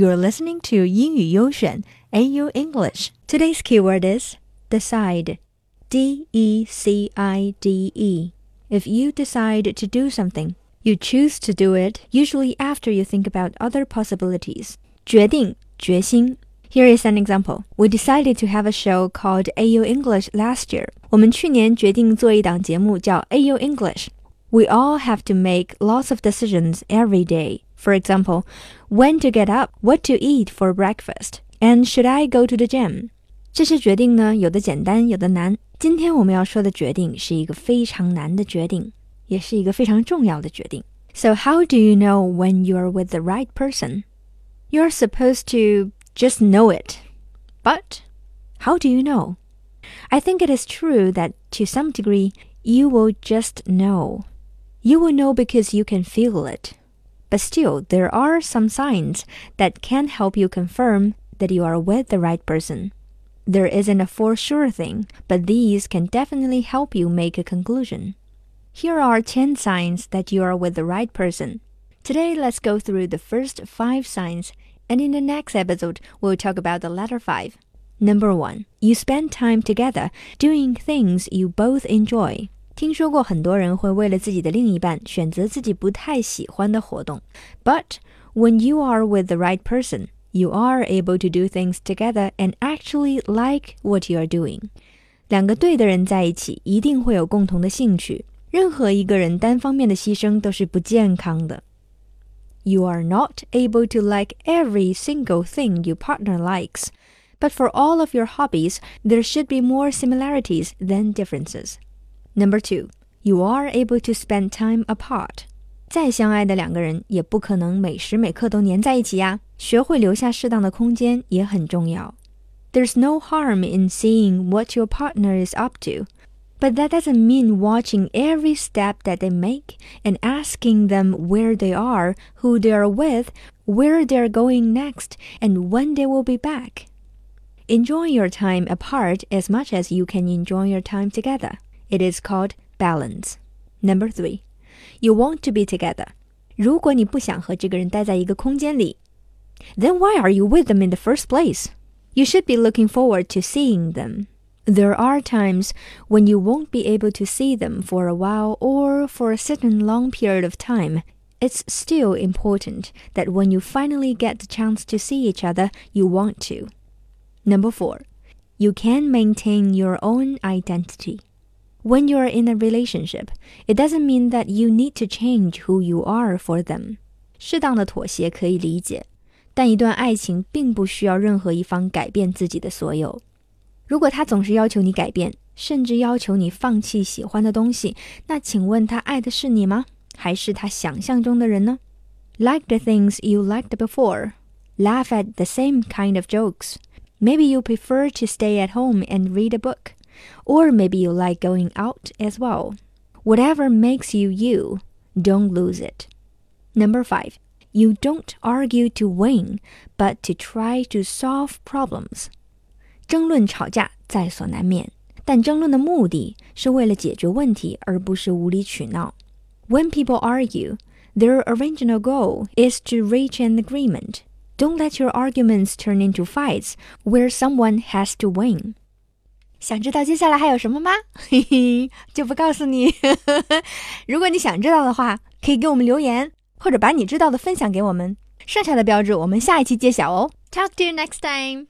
You're listening to 英语优选 A-yo English. Today's keyword is decide. D E C I D E. If you decide to do something, you choose to do it usually after you think about other possibilities. 决定,决心. Here is an example. We decided to have a show called A-yo English last year. A-yo English. We all have to make lots of decisions every day. For example, when to get up, what to eat for breakfast, and should I go to the gym? 这些决定呢，有的简单，有的难。今天我们要说的决定是一个非常难的决定，也是一个非常重要的决定。So how do you know when you are with the right person? You're supposed to just know it. But how do you know? I think it is true that to some degree you will just know. You will know because you can feel it. But still, there are some signs that can help you confirm that you are with the right person. There isn't a for sure thing, but these can definitely help you make a conclusion. Here are 10 signs that you are with the right person. Today, let's go through the first 5 signs, and in the next episode, we'll talk about the latter 5. Number 1. You spend time together doing things you both enjoy. 听说过很多人会为了自己的另一半选择自己不太喜欢的活动，but when you are with the right person, you are able to do things together and actually like what you are doing. 两个对的人在一起，一定会有共同的兴趣。任何一个人单方面的牺牲都是不健康的。You are not able to like every single thing your partner likes, but for all of your hobbies, there should be more similarities than differences. Number two, you are able to spend time apart. 再相爱的两个人也不可能每时每刻都黏在一起呀。学会留下适当的空间也很重要。There's no harm in seeing what your partner is up to, but that doesn't mean watching every step that they make and asking them where they are, who they are with, where they're going next, and when they will be back. Enjoy your time apart as much as you can enjoy your time together. It is called balance. Number three, you want to be together. 如果你不想和这个人待在一个空间里，then why are you with them in the first place? You should be looking forward to seeing them. There are times when you won't be able to see them for a while or for a certain long period of time. It's still important that when you finally get the chance to see each other, you want to. Number four, you can maintain your own identity. When you are in a relationship, it doesn't mean that you need to change who you are for them. 适当的妥协可以理解，但一段爱情并不需要任何一方改变自己的所有。如果他总是要求你改变，甚至要求你放弃喜欢的东西，那请问他爱的是你吗？还是他想象中的人呢？Like the things you liked before. Laugh at the same kind of jokes. Maybe you prefer to stay at home and read a book. Or maybe you like going out as well. Whatever makes you you, don't lose it. Number five, you don't argue to win, but to try to solve problems. 争论吵架在所难免，但争论的目的是为了解决问题，而不是无理取闹。When people argue, their original goal is to reach an agreement. Don't let your arguments turn into fights where someone has to win. 想知道接下来还有什么吗？嘿嘿，就不告诉你。如果你想知道的话，可以给我们留言，或者把你知道的分享给我们。剩下的标志我们下一期揭晓哦。Talk to you next time.